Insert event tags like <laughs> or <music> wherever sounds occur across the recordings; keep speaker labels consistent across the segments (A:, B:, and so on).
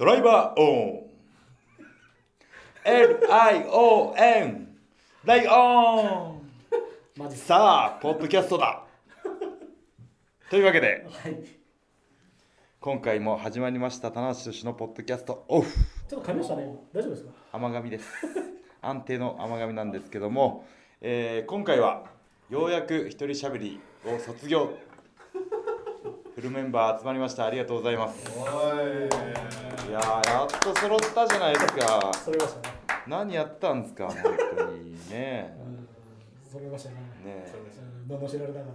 A: ドライバーオン。LION ライオン。
B: マジ
A: さあポッドキャストだ。というわけで
B: はい。
A: 今回も始まりました棚橋のポッドキャストオフ。
B: ちょっと噛みましたね。大丈夫ですか？
A: 甘噛みです。安定の甘噛みなんですけども、えー今回はようやく一人しゃべりを卒業。フルメンバー集まりました。ありがとうございますいやーやっと揃ったじゃないですか。
B: それましたね。
A: 何やったんですか本当に。ね。
B: うんそれましたね。
A: ね。
B: られなが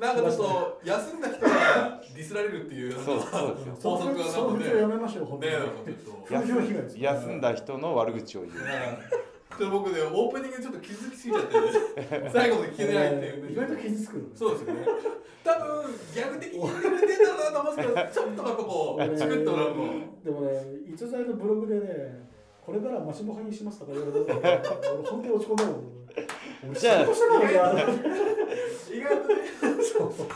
B: ら。
C: なんかちょっと休んだ人がディスられるっていう。
A: そうそうですよ
C: 法則が
B: その風潮やめましょう本当に
C: ね
A: 休んだ人の悪口を言う
C: ちょっと僕ねオープニングでちょっと気づきすぎちゃって <laughs> 最後まで聞けてないっていう。
B: 意外と傷つく
C: そうですよね。多分ギャグ的に言ってくれてんだろうなと思うんですけどちょっとなんかこうチクッとなんか。
B: でもね逸材のブログでねこれからマシモハにしますとか言われて俺本当に落ち込んだもん俺
A: じゃあ
C: 意外とね。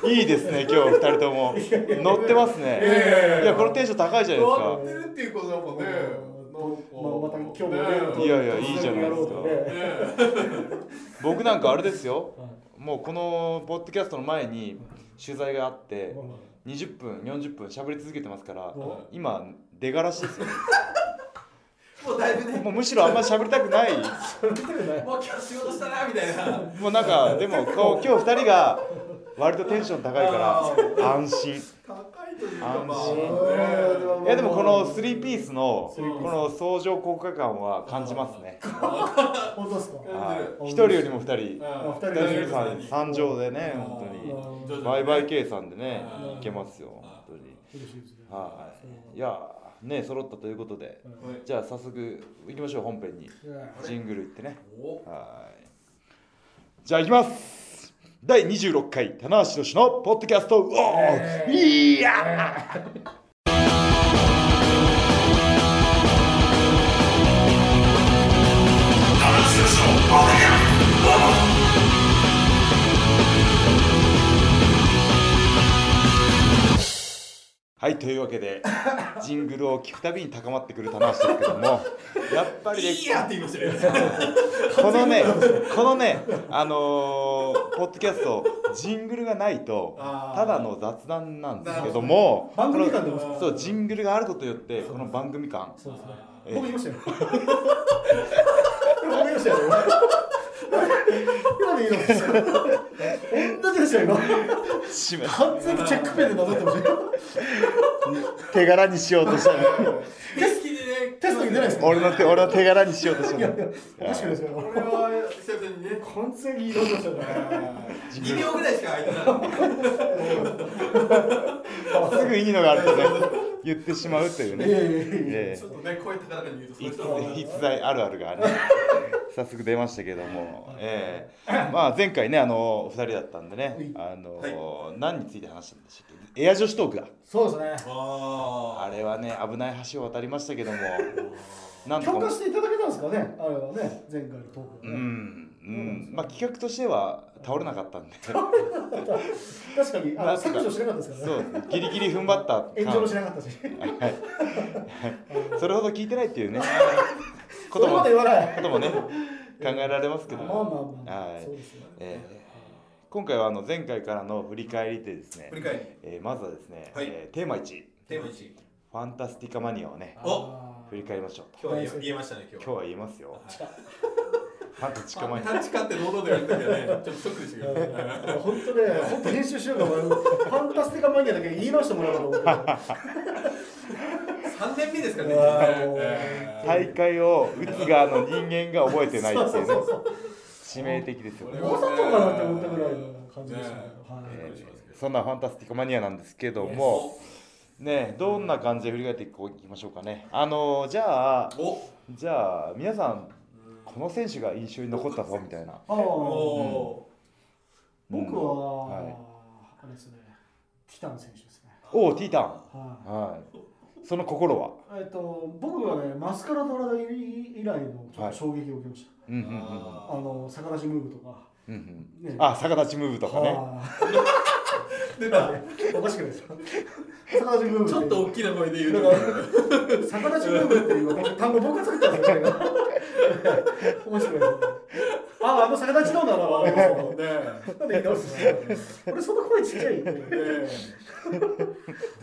A: いいですね今日二人とも。乗ってますね。いやこれテンション高いじゃないですか。
C: 乗ってるっていうことなんかね
B: まあまた今日もね
C: ね
A: いやいやいいじゃないですか。
C: ね。<laughs>
A: 僕なんかあれですよ。
B: はい。
A: もうこのポッドキャストの前に取材があって
B: まあ
A: 20分40分喋り続けてますから
B: お
A: 今出がらしですよ。<laughs>
C: もうだいぶね。
A: もうむしろあんまり喋りたくない。
B: それ見たくない。
C: もう今日仕事したなみたいな。
A: もうなんかでもこう今日2人が割とテンション高いから安心
C: というかまあ
A: 安心。
C: ね
A: いやでもこの3ピースの
B: スリーピース。
A: この相乗効果感は感じますね。
B: 本当ですか？
A: はい。1人よりも2人。
C: うん。
B: 二人
A: 2人。より
B: 三
A: 3三乗でね本当に。倍々計算でねいけますよ本当に。はい。いやね揃ったということで。
B: うん。
A: じゃあ早速行きましょう本編に。ジングル行ってね。
C: お。
A: はい。じゃあ行きます第26回棚橋宏のポッドキャストうおー。いやはいというわけで <laughs> ジングルを聞くたびに高まってくる棚橋ですけどもやっぱりね
C: いいやって言いましたね。
A: このね、<laughs> このね、あのーポッドキャスト、ジングルがないと、ただの雑談なんですけども、
B: 番組感出ます
A: このそう、ジングルがあることによって、この番組感、
B: そうですね。
A: ええ。
B: 僕言いましたよ。僕言いましたよ今でいいの同じですよ今。完全にチェックペンでなぞってましたよ。
A: 手柄にしようとしたの。
C: 手好きでね
B: テストに出ないですか？
A: 俺の手、俺の手柄にしようとしたの。
B: いやいやおかしくないですよ
C: これは久々にね。
B: 完全に移動したね。
C: 2秒ぐらいしか空いてない <laughs>
A: すぐいいのがあるとね、言ってしまうというね、
B: いやいやいや。
A: え
C: ちょっとね声高らかに言うと
A: 逸材あるあるがね、<laughs> 早速出ましたけども、ええ。まあ前回ね、あの2人だったんでね、あの何について話したんでしたっけ？エア女子トークだ。
B: そうですね。
C: あ
A: あれはね、危ない橋を渡りましたけども、なんとか。
B: 共感していただけたんですかね？あれはね前回のトーク
A: うん、うん、まあ企画としては倒れなかったんで、
B: 確かにあの削除しなかったですから
A: そ
B: ね
A: う、ギリギリ踏ん張った。
B: 炎上もしなかったし。
A: それほど聞いてないっていうね、こ
B: ことれ
A: も
B: まで言わない。
A: こともね、考えられますけど。
B: まあまあ
A: も、
B: まあ。
A: はい。
B: そうですよ
A: えー今回はあの前回からの振り返りでですね
C: 振、り返り。
A: えーまずはですね、
C: はい。
A: えーテーマ1、
C: テーマ1
A: ファンタスティカマニアをね、振り返りましょうと。
C: 今日は言えましたね今日
A: は。言いますよ。ファンタスティカマニア。
C: タッチカって堂々と言われた時はねちょっとショックでしたけどね
B: 本当ね、本当編集しようかファンタスティカマニアだけ言い直してもらおうかと思って。<laughs>
C: 3年目ですからね
A: 大会を打つ側の人間が覚えてないっていうね。致命的ですよね、
B: わざとかなって思ったぐらいの感じでしたね。
A: そんなファンタスティカマニアなんですけどもねどんな感じで振り返っていこういきましょうかね。あのーじゃあ
C: お。
A: じゃあ皆さんこの選手が印象に残ったぞみたいな。
B: 僕
A: うん。
B: は、
A: はい。
B: あれですね、ティタン選手ですね。
A: おおティタン。
B: は
A: はい。その心は？
B: えっと、僕はね、マスカラドラダ以来のちょっと衝撃を受けました。
A: うんうんうん
B: あの、逆立ちムーブとか。
A: うんうん。
B: ね。
A: あ逆立ちムーブとかね。
B: は <laughs>
C: 出た。
B: おかしくないですか？逆立ちムーブ
C: ちょっと大きな声で言う
B: だ
C: と
B: から逆立ちムーブっていう単語僕が作ったんですよ面白い。ああの逆立ちどうなの
C: ね
B: なんで言い直すの俺その声ちっちゃい。
C: で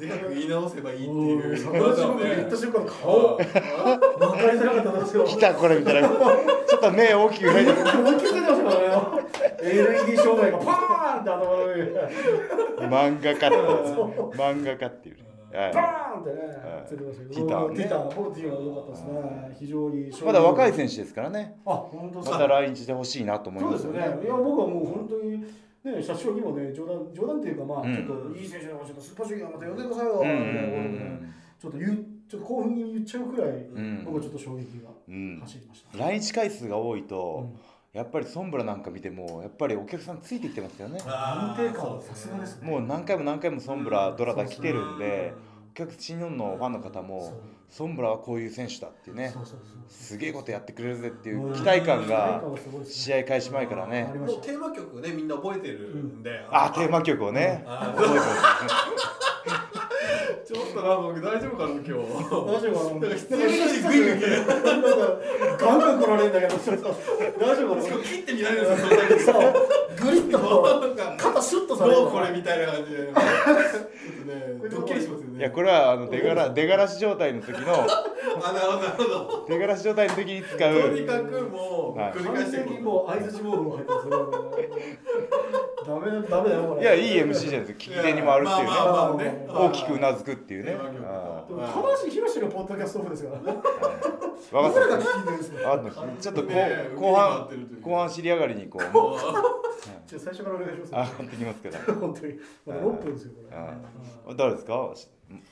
C: かく言い直せばいいっていう。
B: 言った瞬間顔。分かりづらかったんですけど
A: 来たこれみたいな。ちょっと目大きく開いて
B: 思いっきり出てましたからね LED 照明がパーンって頭の上に
A: 漫画家って漫画家っていう
B: バーンってねついてましたけど。
A: ティターね。
B: ティター僕ティター良かったですね。非常に
A: まだ若い選手ですからね。
B: あ本当
A: また来日してほしいなと思いま
B: す。すよね。いや、僕はもう本当に、ね、社長にもね、冗談、冗談っていうか、まあ、
A: うん。
B: ちょっといい選手だから、ちょっとスーパー主義がまた呼んでくださいよ。ちょっと言う、ちょっと興奮に言っちゃうくらい、
A: うん。
B: 僕はちょっと衝撃が
A: うん。
B: 走りました。
A: 来日回数が多い
B: うん。
A: とやっぱりソンブラなんか見てもやっぱりお客さんついてきてますよね。
C: あ
B: 安定感はさすがですね。
A: もう何回も何回もソンブラドラダ来てるんで
C: うん
A: お客新日本のファンの方もソンブラはこういう選手だっていうねすげえことやってくれるぜっていう期待感が試合開始前から
B: あ
A: ね
C: テーマ曲ねみんな覚えてるんで、
A: あテーマ曲をね。
C: あ
A: 覚えてます
C: ちょっとな僕大丈夫かな今日。
B: 大丈夫かな <laughs>
C: なんか必要な人
B: ガンガン来られるんだけど大丈夫か
C: しかも
B: な
C: 切って見られるんですよそのだけで
B: そうグリッとシュッとされる
C: どうこれみたいな感じで。<laughs> ちょっとねドッキリしますよね。
A: いやこれはあの出がら出がらし状態の時の
C: あなるほどなるほど。
A: 出がらし状態の時に使
C: と
A: う
C: にかくもう
A: はい。
C: 繰り返
B: 完
C: していく
B: 全にもう相づちモードも入ってますよダメだダメだよこれ
A: いやいい MC じゃないですか。聞き手にもあるっていうね。
C: まあまあまあね。
A: 大きくうなずくっていうね。
B: 田橋宏のポッドキャストオフですからね。
A: あ分かった。
B: 誰が聞いてるんですか
A: あとちょっとこ
C: ね
A: う後半後半尻上がりにこう。
B: ちょっと最初からお願いします
A: ってきますけど。<laughs>
B: 本当に。まだ6分ですよこれ。
A: 誰ですか？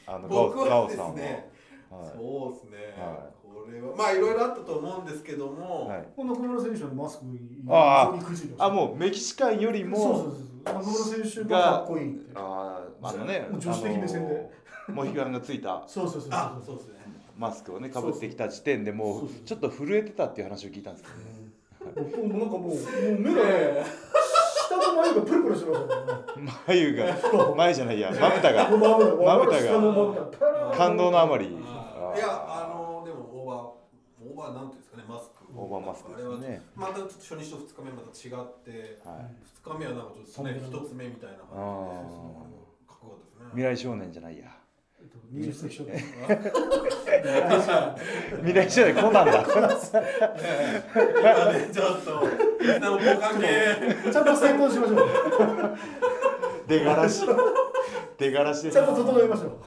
A: あのガオ
C: 僕はです
A: ガオさんは。
C: ね
A: は
C: そうですね。
A: は
C: これはまあいろいろあったと思うんですけども
A: いはい。
B: この中村選手のマスクに
A: ああもうメキシカンより
B: そう
A: も
B: そうそう。中村選手がかっこいいって
A: あーあのね
B: もう女子的目線で。
A: モヒカンがついた。
B: そうそうそう
C: あ
B: そ
C: そううですね。
A: マスクをねかぶってきた時点でも
B: そう
A: ちょっと震えてたっていう話を聞いたんですけどね。
B: 僕もなんかもうもう目がね下の眉がプルプルしてました
A: 眉が眉じゃないや。まぶたが。
B: まぶた。
A: が。感動のあまり。
C: いやあのでもオーバーオーバーなんていうんですかねマスク。
A: オーバーマスクですね。
C: あれはまたちょっと初日と二日目また違って
A: はい。
C: 二日目はなんかちょっとね一つ目みたいな感じで
A: あ
C: かっこよかったですね。
A: 未来少年じゃないや
B: えっと20世紀初期
A: 未来少年コナンだ。
C: 今ねちょっとみんなの交換系
B: ちゃんと成功しましょう。
A: 出がらし。出がらし
B: ちゃんと整えましょう。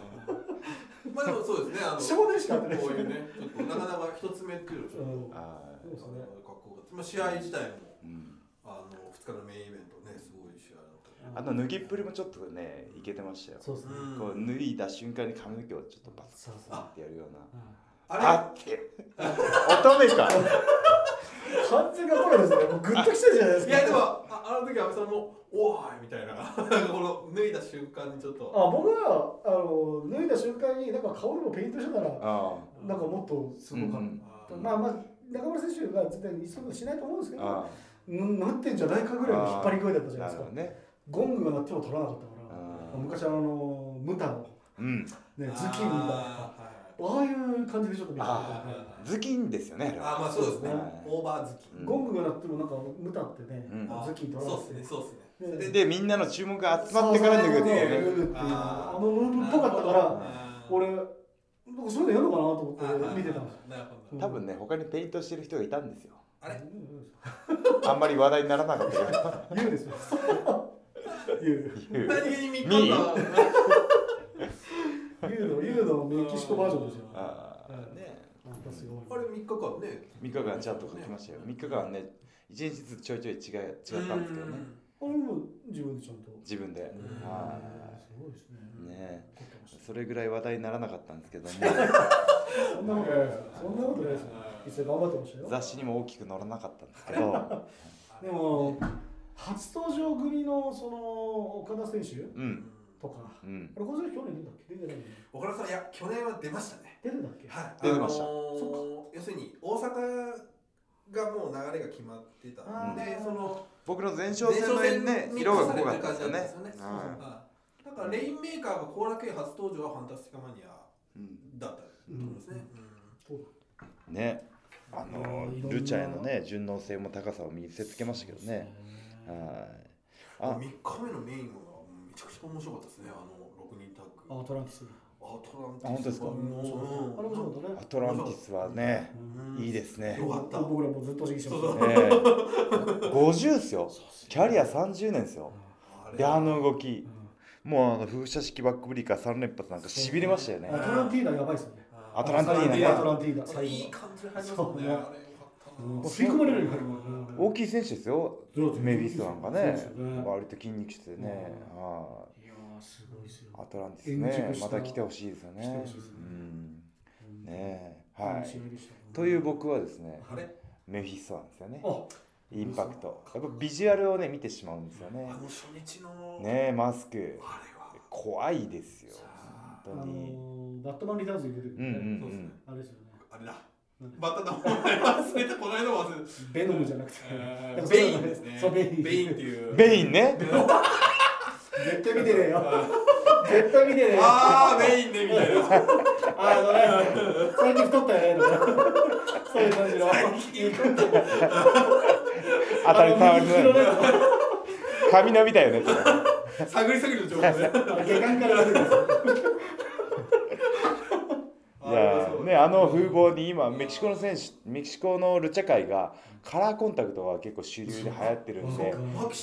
C: まあでもそうですねあの
B: 少年しか
C: こういうねちょっとなかなか一つ目っていうのはちょっと
B: うん。
A: あ
B: そうですね。
C: かっこよかったまあ試合自体も
A: ーうん。
C: あの二日のメインイベントねすご
A: あの脱ぎっぷりもちょっとねいけてましたよ。
B: そうですね。
C: うん。
A: こう脱いだ瞬間に髪の毛をちょっとバサ
B: そうそう
A: ッってやるような。
C: あれ
A: あって <laughs> 乙女か。
B: 完全がこれですね。もうグッときてるじゃないですか。
C: いやでもああの時阿部さんも「おーい!」みたいな。なんかこの脱いだ瞬間にちょっと。
B: あ僕はあの脱いだ瞬間になんか顔にもペイントしてたら
A: あ
B: なんかもっとすごかった、
A: うん
C: うん。
B: まあまあ中村選手が絶対にそういうことしないと思うんですけどなってんじゃないかぐらいの引っ張り声だったじゃないですか。
A: なるほどね
B: ゴングが鳴っても取らなかったから
A: あー。
B: 昔あのムタの
A: うん。
B: ねズキンが。
C: あ
B: ああいう感じでちょっと見た
A: あズキンですよねあれ
C: ー
A: は。
C: あーまあそうですね。
A: はい。
C: オーバー好き
A: うん。
B: ゴングが鳴ってもなんかムタってね、
A: うん。
B: ズキン取らな
C: そうですねそうですね。
A: でみんなの注目が集まってから脱ぐっていうね
B: っていう。
C: あー
B: あのムーブっぽかったから
C: あー。
B: 俺なんかそういうのやるのかなと思
C: あー
B: って見てたんですよ
C: なるほど。
A: 多分ね他にペイントしてる人がいたんですよ。
C: あれ？
A: あんまり話題にならなかったけど
B: 言うですよ言う。
C: 何気に3
A: み
C: 日間
B: 言うの言うのメキシコバージョンですよ。
A: あー。ね。
C: あれ3日間ね。
A: 3日間ちゃんと書きましたよ。3日間ね。1日ずつちょいちょい違い違ったんですけどね。
B: あれも自分でちゃんと。
A: 自分で。
C: うん。
A: は
B: すごいですね。
A: いね。それぐらい話題にならなかったんですけども
B: そんなことないですそんなことないですよ。い。つ頑張ってましたよ。
A: 雑誌にも大きく載らなかったんですけど。<laughs>
B: でも初登場組のその岡田選手
A: うん。
B: とか。
A: うん。
B: あれこれ去年出たっけ？出てない
C: 岡田さんいや去年は出ましたね。
B: 出てたっけ？
C: はい。
A: 出てました。
C: あのー要するに大阪がもう流れが決まってたんでその
A: 僕の前哨戦のね色が濃かったですよね
C: 重ねてる感じなんですよね
A: は
C: あかレインメーカーが後楽園初登場はファンタスティカマニア
A: うん
C: だったと思いますね。
B: そう
A: ねあのルチャへのね順応性も高さを見せつけましたけどねはい。
C: あ
A: あ。
C: 3日目のメインはめちゃくちゃ面白かったですね、あの6人タッグ。
B: あトランティス。
C: アトランティス
A: あ本当ですか？
C: もう
B: あれ面白かったね。
A: アトランティスはね
C: うん。
A: いいですね。
C: よかった。
B: 僕らもずっと刺激してま
C: そう
B: した
A: ねえ。50っすよ。キャリア30年ですよ。
C: れ
A: であの動き。もうあの風車式バックブリーカー3連発なんかしびれましたよね。
B: アトランティーダやばいっすよね。
A: アトランティーダね。
B: アトランティーダ最後
C: いい感じで入りますもんね。
B: 吸い込まれるように入るもん
A: 大きい選手ですよ。メビスなんかね。割と筋肉質でね。
B: うん。
A: はい。
B: やーすごいっすよ。
A: アトランティスね。また来てほしいですよね。
B: ね。
A: うん。ねえ。はい。という僕はですねメフィストなんですよね。
B: あ
A: インパクト。やっぱビジュアルをね見てしまうんですよね。
C: あの初日の、
A: ねえマスク。
C: あれは。
A: 怖いですよ。
B: あ
A: 本当に。
B: バットマンリターンズに出てくる
A: うんうん
B: ね
A: うん
B: あれですよね。
C: あれだ。
B: うん。
C: バッタの名前忘れて、この間忘れて。
B: ベノムじゃなくて
C: えーベイン。ですね。
B: そうベイン
C: ベインっていう。
A: ベイン。ね
B: 絶対見てねえよ。絶対見てねえよ
C: ああ、ベインね、みたいな。
B: あのね最近太ったよね。そういう感じの
A: 当たり障りの
B: 右のね
A: 髪伸びたよね。<laughs>
C: 探り探りの情報ね。<laughs> <laughs>
B: 下巻から出てくる
A: ねあの風貌に今メキシコの選手メキシコのルチャ界がカラーコンタクトが結構主流で流行ってるんで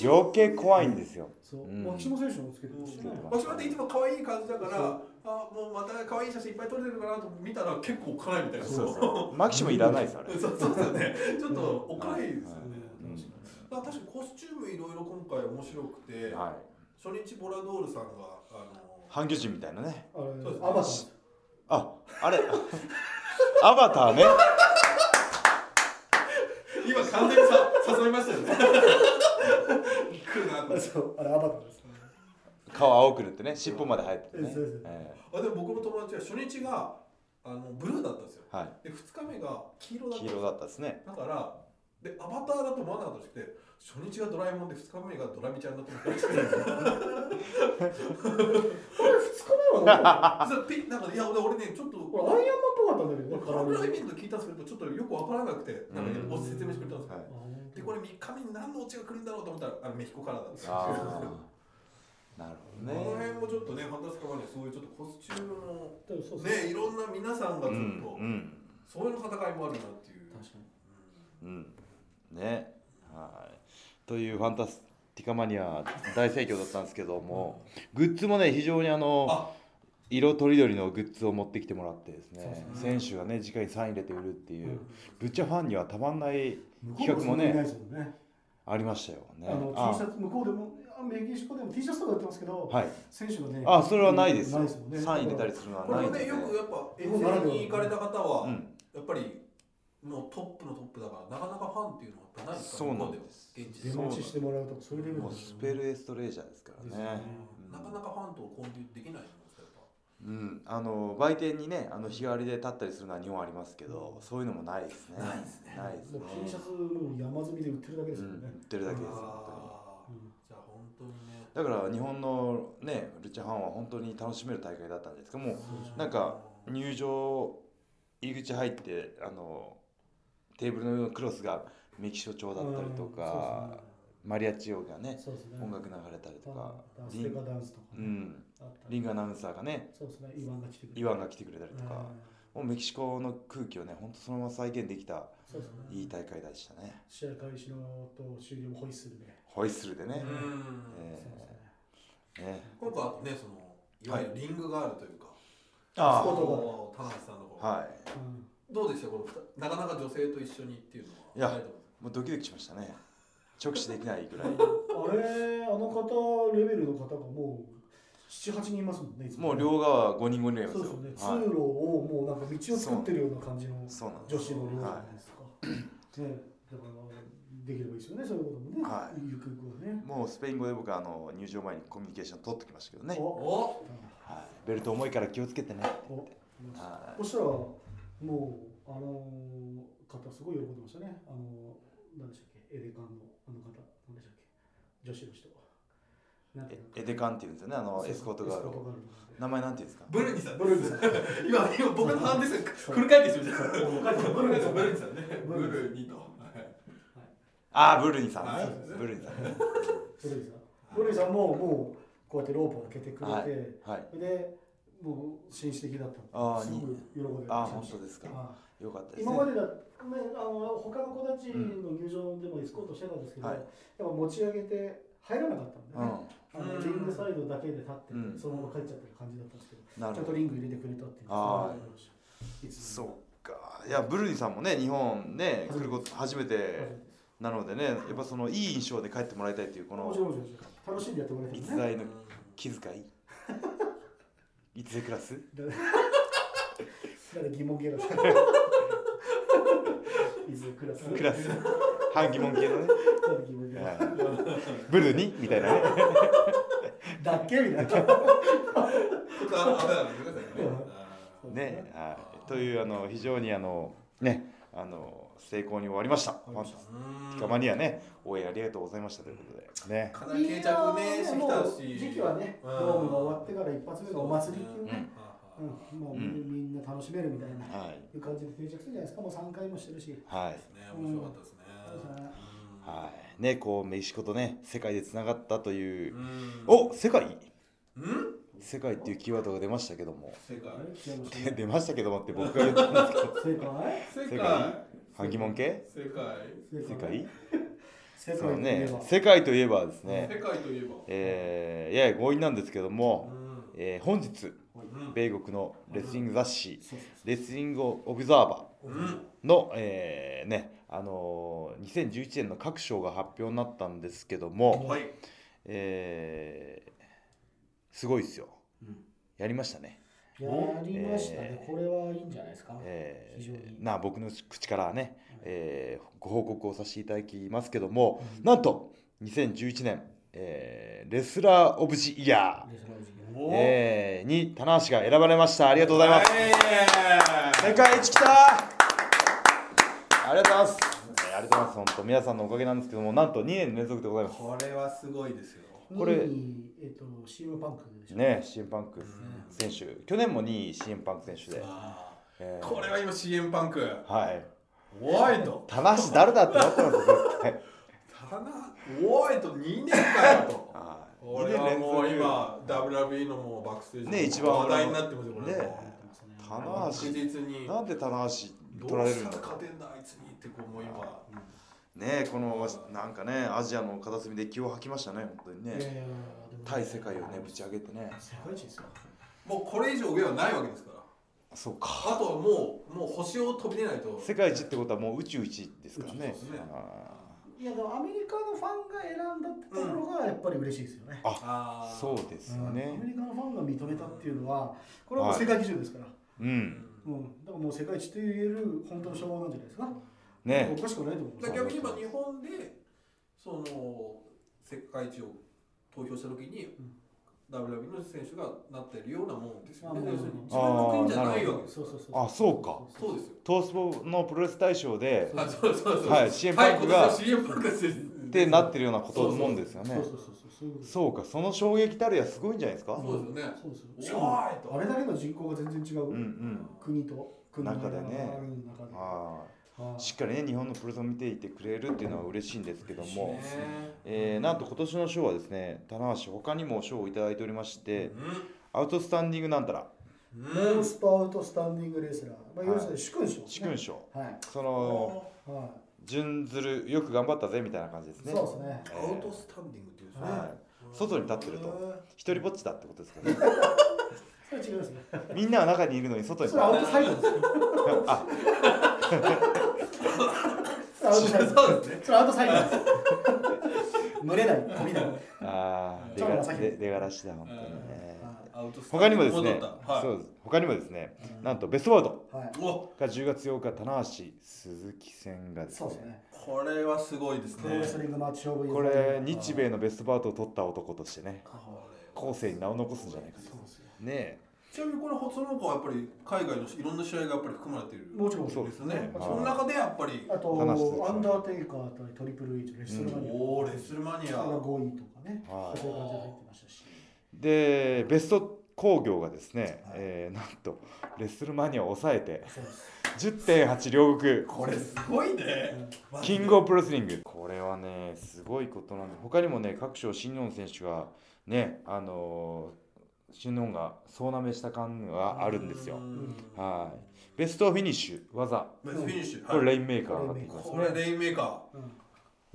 A: 余計怖いんですよ。
B: そう。
A: うん。
B: マキシモ選手もつけてましたね
C: マキシモっていつも可愛い感じだから、あもうまた可愛い写真いっぱい撮れてるかなと見たら結構おっかないみたいな。
A: そうそう。マキシもいらないですあれ。
C: そうそうですよね。<laughs> ちょっとおっかないですよね。確かにコスチュームいろいろ今回面白くて、
A: はい。
C: 初日ボラドールさんがあの
A: 半魚人みたいなね。
B: あれ
C: そうです
B: アバター
A: ああれ。アバターね。
C: 今完全にさ誘いましたよね。来るなと。思って。
B: そうあれアバターです。
A: 顔青く塗ってね。尻尾まで生えててね。
B: そうそうそう。
A: え
C: あでも僕の友達は初日があのブルーだったんですよ。
A: ーはい。
C: で2日目が黄色だったんですよ。
A: 黄色だったですね。
C: だからでアバターだと思わなかったらしくて初日がドラえもんで2日目がドラミちゃんだと思ったらしくて
B: 2日目は <laughs> なんか？
C: そうピなんかいや俺俺ねちょっと
B: これアイアンマンっぽかったんだけどね
C: カラーイベント聞いたん。ですけどちょっとよくわからなくて。なんかね説明してくれたんですよ、
A: はい
C: でこれ3日目に何のオチが来るんだろうと思ったらあのメヒコからだったんですよ。
A: ああ <laughs> なるほど
C: この辺
A: ね
C: もちょっとねファンタスカそういうちょっとコスチュームのねいろんな皆さんがちょっ
A: うん
C: と、
A: うん。
C: そういうの戦いもあるなっていう。
B: 確かに。
A: うんね。はい。というファンタスティカマニア大盛況だったんですけどもグッズもね非常にあの
C: あ。
A: 色とりどりのグッズを持ってきてもらってですね
B: ですね。
A: 選手がね直にサイン入れて売るっていう、
B: うん。
A: ルチャファンにはたまんない
B: 向
A: 企画もねありましたよね。
B: あの T シャツ向こうでもあメキシコでも T シャツとか売ってますけど、
A: はい。
B: 選手がね
A: あそれはないです。よ
B: ないですもんね。
A: サイン入れたりするのはないんで
C: これもね。よくやっぱ遠征に行かれた方は、
A: うん。
C: やっぱりもうトップのトップだからなかなかファンっていうのはやっぱないです。か
A: そうなんです。
C: でも現地で
B: 出待ちしてもらうとかそういうレベル
A: もう
B: です
A: スペルエストレージャーですからね。
B: よね。
A: うん。
C: なかなかファンと交流できない
A: うん、あの売店にねあの日替わりで立ったりするのは日本ありますけどそういうのもないですね。
C: ないですね。
A: ないですね。
B: もう T シャツもう山積みで売ってるだけです
A: うん、
B: よね
A: 売、ってるだけです本
C: じゃあ本当に
A: だから日本のねルチャファンは本当に楽しめる大会だったんですけどもうなんか入場入り口入ってあのテーブルの上のクロスがメキシコ調だったりとか、マリアッチオがね
B: ね。
A: 音楽流れたりとか
B: ダンス
A: リン
B: テカダンスとかね、
A: うん、リングアナウンサーがね
B: そうですね。イワンが来てくれ
A: たり。とか、
B: うん。
A: もうメキシコの空気をね本当そのまま再現できたいい大会でしたね。
B: 試合開始のと終了もホイッスルで、
A: ホイッスルでね、
C: うん。
A: え
B: そうですね。
A: ね。
C: 今回ねそのいわゆるリングがあるというか、
A: あ
B: そう
C: の田中さんの方、
A: はい。
B: うん。
C: どうでしたこの二なかなか女性と一緒にっていうのはい
A: や
C: ないと思
A: もうドキドキしましたね。直視できないぐらい。
B: あれあの方レベルの方がもう78人いますもんねいつ
A: もう両側5人5人いますよ。
B: そうですよね、通
A: は
B: 路をもうなんか道を作ってるような感じの女子の寮じゃ
A: は
B: ない。ですか、ねだからできればいいですよねそういうこともね、
A: はい。
B: ゆくゆくはね。
A: い、もうスペイン語で僕はあの入場前にコミュニケーション取ってきましたけどね、
B: お
C: お
A: はい、ベルト重いから気をつけてね。
B: お
A: は
B: そしたらもうあの方すごい喜んでましたねあの何でしたっけ？エレカンのあの方。何でしたっけ？女子の人
A: エデカンっていうんですよね？あのエスコートガール名前なんていうんですか？
C: ブルニさん。
B: ブルニさん。
C: 今今僕の判ですフル回転してるじゃん
B: そう。ブルニさん
C: ブルニさんね。ブ
B: ブルニ
C: と。はい。
A: ああブルニさん
C: はい。
A: ねブルニさんね。
B: ブルニさん。ブルニさんももうこうやってロープを開けてくれて、
A: はい。はい。
B: でもう紳士的だった
A: あー
B: すごく喜んで
A: ああ本当ですか。
B: は
A: よかった
B: い
A: ですね。
B: 今までだ、ね、あの他の子たちの入場でもエスコートしてたんですけど、
A: はい。
B: やっぱ持ち上げて入らなかったんでね、あの
C: うん
B: リングサイドだけで立ってて、
A: うん。
B: そのまま帰っちゃってる感じだったんですけど、
A: うん
B: ちゃんとリング入れてくれたっていう
A: あ
B: ーいつ
A: そうか。いやブルニさんもね日本ね来ること初めてなのでねやっぱそのいい印象で帰ってもらいたいというこ
B: も
A: の
B: 楽しんでやってもらいたいね。
A: 逸材の気遣い。<laughs> 逸材クラス？
B: 誰疑問系だ <laughs> いずれクラス。
A: クラス。半疑問系のね。
B: 誰疑問系
A: はい。ブルニみたいなね。
B: だっけ？みたいな。
C: ちょっとあのあれなんですね。
A: ねはい。というあの非常にあのねあの成功に終わりました。ファン
C: うん
A: ピカマニアね応援ありがとうございましたということで。ね。
C: かなり定着ねしてきた
B: もう
C: し
B: 時期はね、
C: うん。
B: ドームが終わってから一発目がお祭りっていうね、
C: うん
B: うんもう
A: うん
B: みんな楽しめるみたいな、
A: はい。
B: いう感じで定着するんじゃないですか、もう3回もしてるし。
A: はい。
C: ね。面白かったですね。
A: はい。ねこうメキシコとね世界でつながったという
C: うん。
A: お世界。
C: うん？
A: 世界っていうキーワードが出ましたけども。
C: 世界？<laughs>
A: 出ましたけどもって僕が言ったんですけど。
C: 世界？
A: 世界？半疑問系
C: 世界。
A: 世界？
B: 世界？といえば。
A: ね世界といえばです
C: 世
A: ね
C: 界といえば。
A: えーやや強引なんですけども、
C: うん。
A: えー本日。
C: うん
A: 米国のレスリング雑誌レスリングオブザーバ
C: うん
A: ーの、えーねあのー2011年の各賞が発表になったんですけども、
C: はい。
A: えーすごいですよ。
B: うん。
A: やりましたね、
B: やりましたね、
A: えー。
B: これはいいんじゃないですか？
A: えーな僕の口からね、えーご報告をさせていただきますけども、なんと2011年、えーレスラー・オブ・ジ・イヤ
B: ー。
A: えーに棚橋が選ばれました。ありがとうございます、
C: はい。
A: 世界一来た。ありがとうございます、えーありがとうございます。本当皆さんのおかげなんですけどもなんと2年連続でございます。
C: これはすごいですよ。
B: 件
A: これ
B: 2位えっと、シームパンクでしょ。
A: ね CM パンク選手。去年も2位 CM パンク選手で、
C: あ
A: えー。
C: ーこれは今 CM パンク。
A: はい。
C: おいと
A: 棚橋誰だってなってますよ絶対
C: たな。おいと2年かよと。<laughs>
A: はい。
C: これはもう今 WWE のもうバックステージ
A: ね一番
C: 話題になってますよこれ。
A: ね。
C: も
A: 棚
C: 確実
A: なんで棚橋取ら
C: どうした
A: れるんだ？
C: ら勝てんだあいつにってこうもう今
A: ねこのなんかねアジアの片隅で気を吐きましたね本当にね。
B: いや
A: 対世界をねぶち上げてね。
B: 世界一ですよ。
C: もうこれ以上上はないわけですから。
A: そうか。
C: あとはもうもう星を飛び出ないと。
A: 世界一ってことはもう宇宙一ですからね。
C: 宇宙一ですね。
A: あ
B: いやでもアメリカのファンが選んだってところがやっぱり嬉しいですよね。
C: あー
A: ー。そうですよ
B: うん。ア
A: ね
B: メリカのファンが認めたっていうのは、これはもう世界基準ですから。
A: うん。
B: うん、だからもう世界一と言える本当の称号なんじゃないですか。
A: ね。
B: おかしくないと思う。
C: だから逆に今日本でその世界一を投票した時に、WW の選手がなってるようなもんですよね。
B: あ
C: 要するに。
A: あ
C: 自分の国じゃないわけです
B: そうそうそう。
A: あそうか。
C: そうですよ。
A: トースポのプロレス大賞で
C: あ、そうそうそう。
A: はい CM パンクが
C: はい、今年は CM パンク。
A: ってなってるようなこともんですよね。
B: そうそうそうそう。
A: かその衝撃たるやすごいんじゃないですか？
C: そうですよね。
B: そうあれだけの人口が全然違う、
A: うんうん。
B: 国と国の
A: 中でね。
B: あ
A: あしっかりね日本のプロレスを見ていてくれるっていうのは嬉しいんですけども
C: ね、
A: えーなんと今年の賞はですね棚橋他にも賞をいただいておりまして
C: う
A: アウトスタンディングなんたら
C: ん。
B: モンストアウトスタンディングレスラー、まあ、要するに殊勲賞。
A: 殊勲賞
B: はい。
A: その
B: は
A: 準ずるよく頑張ったぜみたいな感じです
B: い。
A: ね
B: そうですね。
A: えー
C: アウトスタンディングっていうんですね。
A: はい外に立ってると一人ぼっちだってことですかね <laughs>
B: それ違いますね。
A: みんなは中にいるのに外に
B: それアウトサイドですよ。
A: あ <laughs>
B: それアウトサイド。
C: そうですね。
B: それアウトサイドです。<laughs> 群れない、飛びない。
A: あー出がらしだ本当にね他にもですね。そうです他にもですねなんとベストバウト
B: はい。
C: お、
A: が10月8日棚橋鈴木戦がですね
B: そうですね。
C: これはすごいですね
A: これ日米のベストバウトを取った男としてね
C: こ
A: 後世に名を残すんじゃないかと
B: そうですよ。
A: ね
C: ちなみにこれその他はやっぱり海外のいろんな試合がやっぱり含まれている
B: もちろん。
A: そう
C: ですね。
A: はい。
C: その中でやっぱり
B: あと、アンダーテイカーとトリプル H レッスルマニア、
C: おおレスルマニア。
B: が5位とかね、
A: はい。
B: そういう感じで入ってましたし。
A: でベスト工業がですね、
B: はい
A: えーなんとレッスルマニアを抑えて
B: そうです。
A: 10.8両国。
C: これすごいね。
A: キングオブプロレスリング。これはねすごいことなんで他にもね各賞新日本選手がねあのー新日本が総なめした感があるんですよ。
C: うん。
A: はい。ベストフィニッシュ技。
C: ベストフィニッシュ。
A: これ
C: はい。
A: レインメーカーがってきます
C: こ
A: ね
C: れレインメーカ
B: うん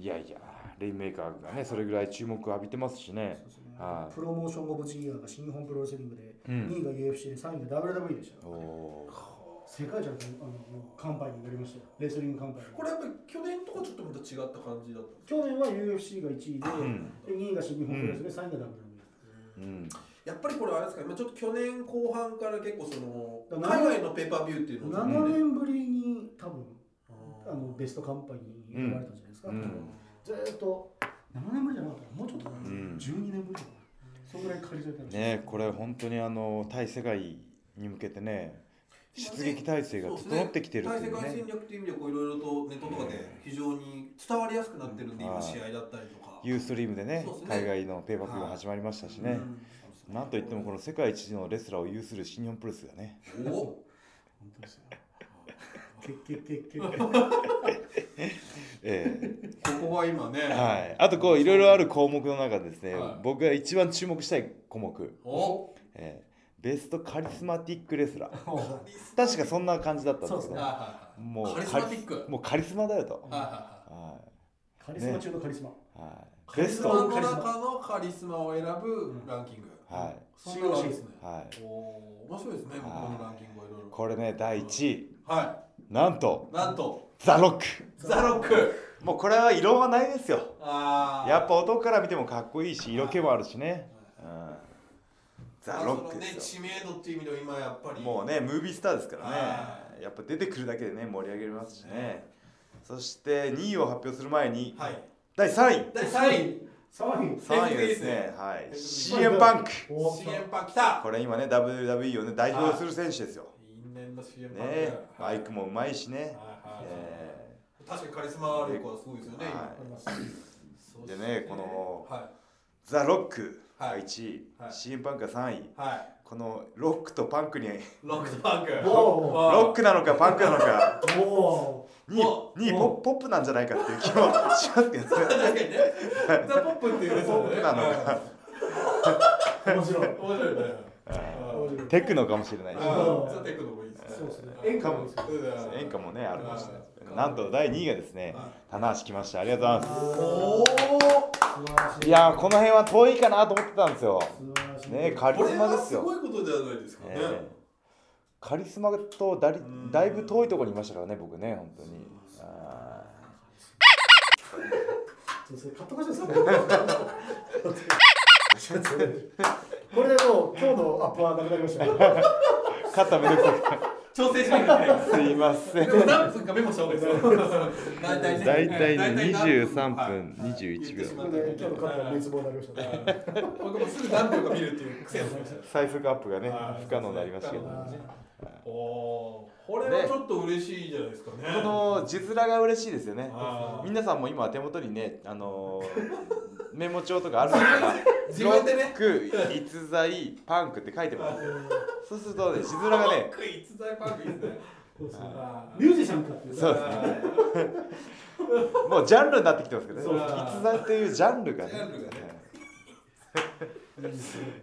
A: いやいやレインメーカーがねそれぐらい注目を浴びてますしね。はい。
B: プロモーションオブジイヤーが新日本プロレスリングで、
A: うん。
B: 2位が UFC で3位が WWE でした。よ。
A: おー。
B: 世界じゃあのカンパニーになりましたよ。レスリングカンパニー。
C: これやっぱり去年とかちょっとまた違った感じだった。
B: 去年は UFC が1位で、
A: ん。
B: で2位が新日本プロレスで3位が WWE。
A: うん
C: やっぱりこれあれですかね、まあ、ちょっと去年後半から結構その海外のペーパービューっていうのを
B: 7年ぶりに多分
C: あ
B: あのベストカンパニーに選ばれたんじゃないですか。
A: うん。
B: ずーっと7年ぶりじゃなかったもうちょっとかな、
A: ん。
B: 12年ぶりかな。そのぐらい借りられたらしい
A: ねこれ本当にあの対世界に向けてね出撃体制が整ってきてるっていう
C: 対世界戦
A: ね
C: 略という意味でこういろいろとネットとかで非常に伝わりやすくなってるんで、
A: うん
C: 今試合だったりとか。
A: ユーストリームでね。海外のペーパービューが始まりましたしね、
C: うん
A: なんといってもこの世界一のレスラーを有する新日本プロレスだね。
C: お
B: 本当ですよ。けけけけけ。
A: え。
C: ここが今ね。
A: えはい。あとこういろいろある項目の中でですね、
C: はい。
A: 僕が一番注目したい項目、
C: お
A: ええ。ベストカリスマティックレスラー。
B: は
A: 確かそんな感じだったんですけど。
B: そうですね。
C: はい
A: もう
C: カリスマティック。
A: もうカリスマだよと、
C: はいはい
A: は
B: カリスマ中のカリスマ。
A: いはい、
C: カリ
A: ベスト
C: スマの中のカリスマを選ぶランキング。
A: はい
C: そんなのあるんですね。
A: はい
C: おお面白いですね。僕このランキングはいろいろ。
A: これね第1位
C: は
A: なんと
C: い。なんと
A: ザ・ロック
C: ザロック。
A: もうこれは異論はないですよ
C: ああ。
A: やっぱ男から見てもかっこいいし色気もあるしね、うん、ザ・ロック
C: ね
A: ですよ
C: 知名度っていう意味では今やっぱり。
A: もうねムービースターですから
C: は
A: ねやっぱ出てくるだけでね盛り上げますしねそして2位を発表する前に
C: はい。
A: 第3位
C: 第三位。
B: 3位。
A: 3位はですね。はい。CM パンク。
B: お
C: CM パン来た。
A: これ今ね WWE をね代表する選手ですよ。
C: 因縁の CM パン
A: ねマイ
C: ク。
A: クもうまいしね。
C: はいはい
A: え
C: 確かにカリスマ力はすごいですよね。
A: はい。でねこのザ・ロックが
C: はい。
A: 1位。
C: はい。
A: CM パンクが3位。
C: いはい。
A: このロックとパンクに
C: ロックとパンク。<laughs>
A: ロック。なのかパンクなのか。
B: お
A: 2
C: お
A: 位2位ポポップなんじゃないかっていう気もしますけどね。<laughs>
C: 確かにね。<laughs> ザ・ポップっていうね。
A: ポップなのか。
B: ー面白い。
C: 面白いね。
A: テクノかもしれないし。
C: あーザ・テクノもいいですね。
B: そうですね。演歌も。
A: 演歌もねあるかもしれないなんと第2位がですね
C: はい
A: 棚橋来ました。ありがとうございま。す。い。やーこの辺は遠いかなと思ってたんですよ
B: 素晴らしい。
A: ねカリスマですよ。
C: はすごいことじゃないですかね。
A: ええ。カリスマとだり
C: うん。
A: だいぶ遠いところにいましたからね僕ね本当に。
B: これでもう今日のアップはなくなりましたね。<laughs>
A: ー肩めんどくさ
C: 調整しなきゃいけない。
A: くすいません
C: でも何分かメモした方がいいですよ。大体ね。
A: 大体ね
C: 何
A: 23
C: はい
A: 分21秒
B: これで今日のカットは滅亡になりましたね。
C: 僕もすぐ何秒か見るっていう癖がつきました。
A: 最速アップがね
C: はい
A: 不可能になりましたけど
B: あ
A: ね
C: おおー、これはちょっと嬉しいじゃないですかね。
A: この字面が嬉しいですよね皆さんも今手元にねあのーメモ帳とかあるんですから
C: 自分でね。
A: ロック逸材パンクって書いてます。そうするとね字面がね
C: クイズ大パークいいですね。
B: そうですね
C: あ
B: ミュージシャンかっていう。
A: そうです。ねもうジャンルになってきてますけど
B: そう。
A: ね逸材というジャンルがね。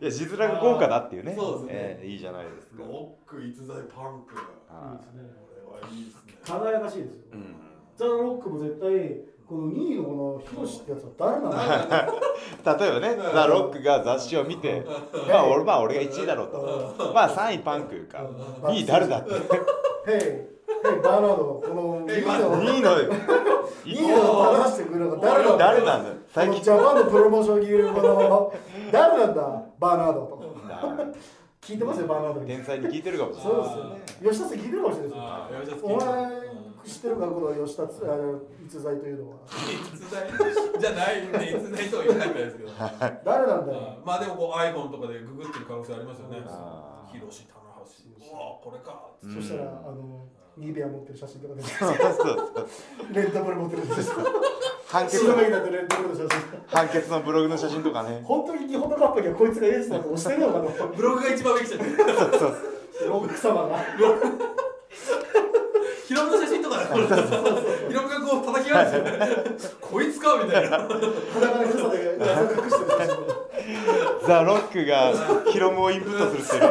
B: い
A: や字面が豪華だっていうね。
C: そうですね。
A: ええいいじゃないですか。
C: ロック逸材パンク。
B: い。いですね。
C: れはいいですね。
B: 輝かしいですよ。
A: ーうん。
B: ザ・ロックも絶対この2位のこのヒロシってやつは誰なの
A: 例えばね「<laughs> ザ・ロックが雑誌を見てまあ俺まあ俺が1位だろうと。まあ3位パンクか2位誰だって。
B: ヘイ、ヘイ、バーナード、この2位の、
A: 2位の
B: 2位の正してくるのが誰なんだ？
A: 誰なん最近。
B: のジャパンのプロモーション級この。誰なんだ？バーナードと聞いてますよバーナード。に
A: 天才に聞いてるかもしれない。
B: そうですよね。吉田さん聞いてるかもしれないですよ。お前知ってるかこの吉田つあの逸材というのは。
C: 逸材じゃないんで逸材とは言わないですけど。<laughs>
B: 誰なんだよ
C: あーまあでもこう iPhone とかでググってる可能性ありますよね。広志棚橋うわこれか
A: うん。
B: そしたらあのニベア持ってる写真とかで
A: そうそうそう。
B: レッドブル持ってる写真。
A: 判決
B: の。写真。
A: 判決のブログの写真とかね。
B: 本当に日本のカップにはこいつがエースだと押してるのか。な
C: ブログが一番上来ちゃってる。
A: そうそう
B: ロック様が。
C: ヒロムの写真ヒロムがこう叩き合うんですよこいつかみたいな。
B: 裸の傘で謎隠してる。
A: ザ・ロックがヒロムをインプットするっていう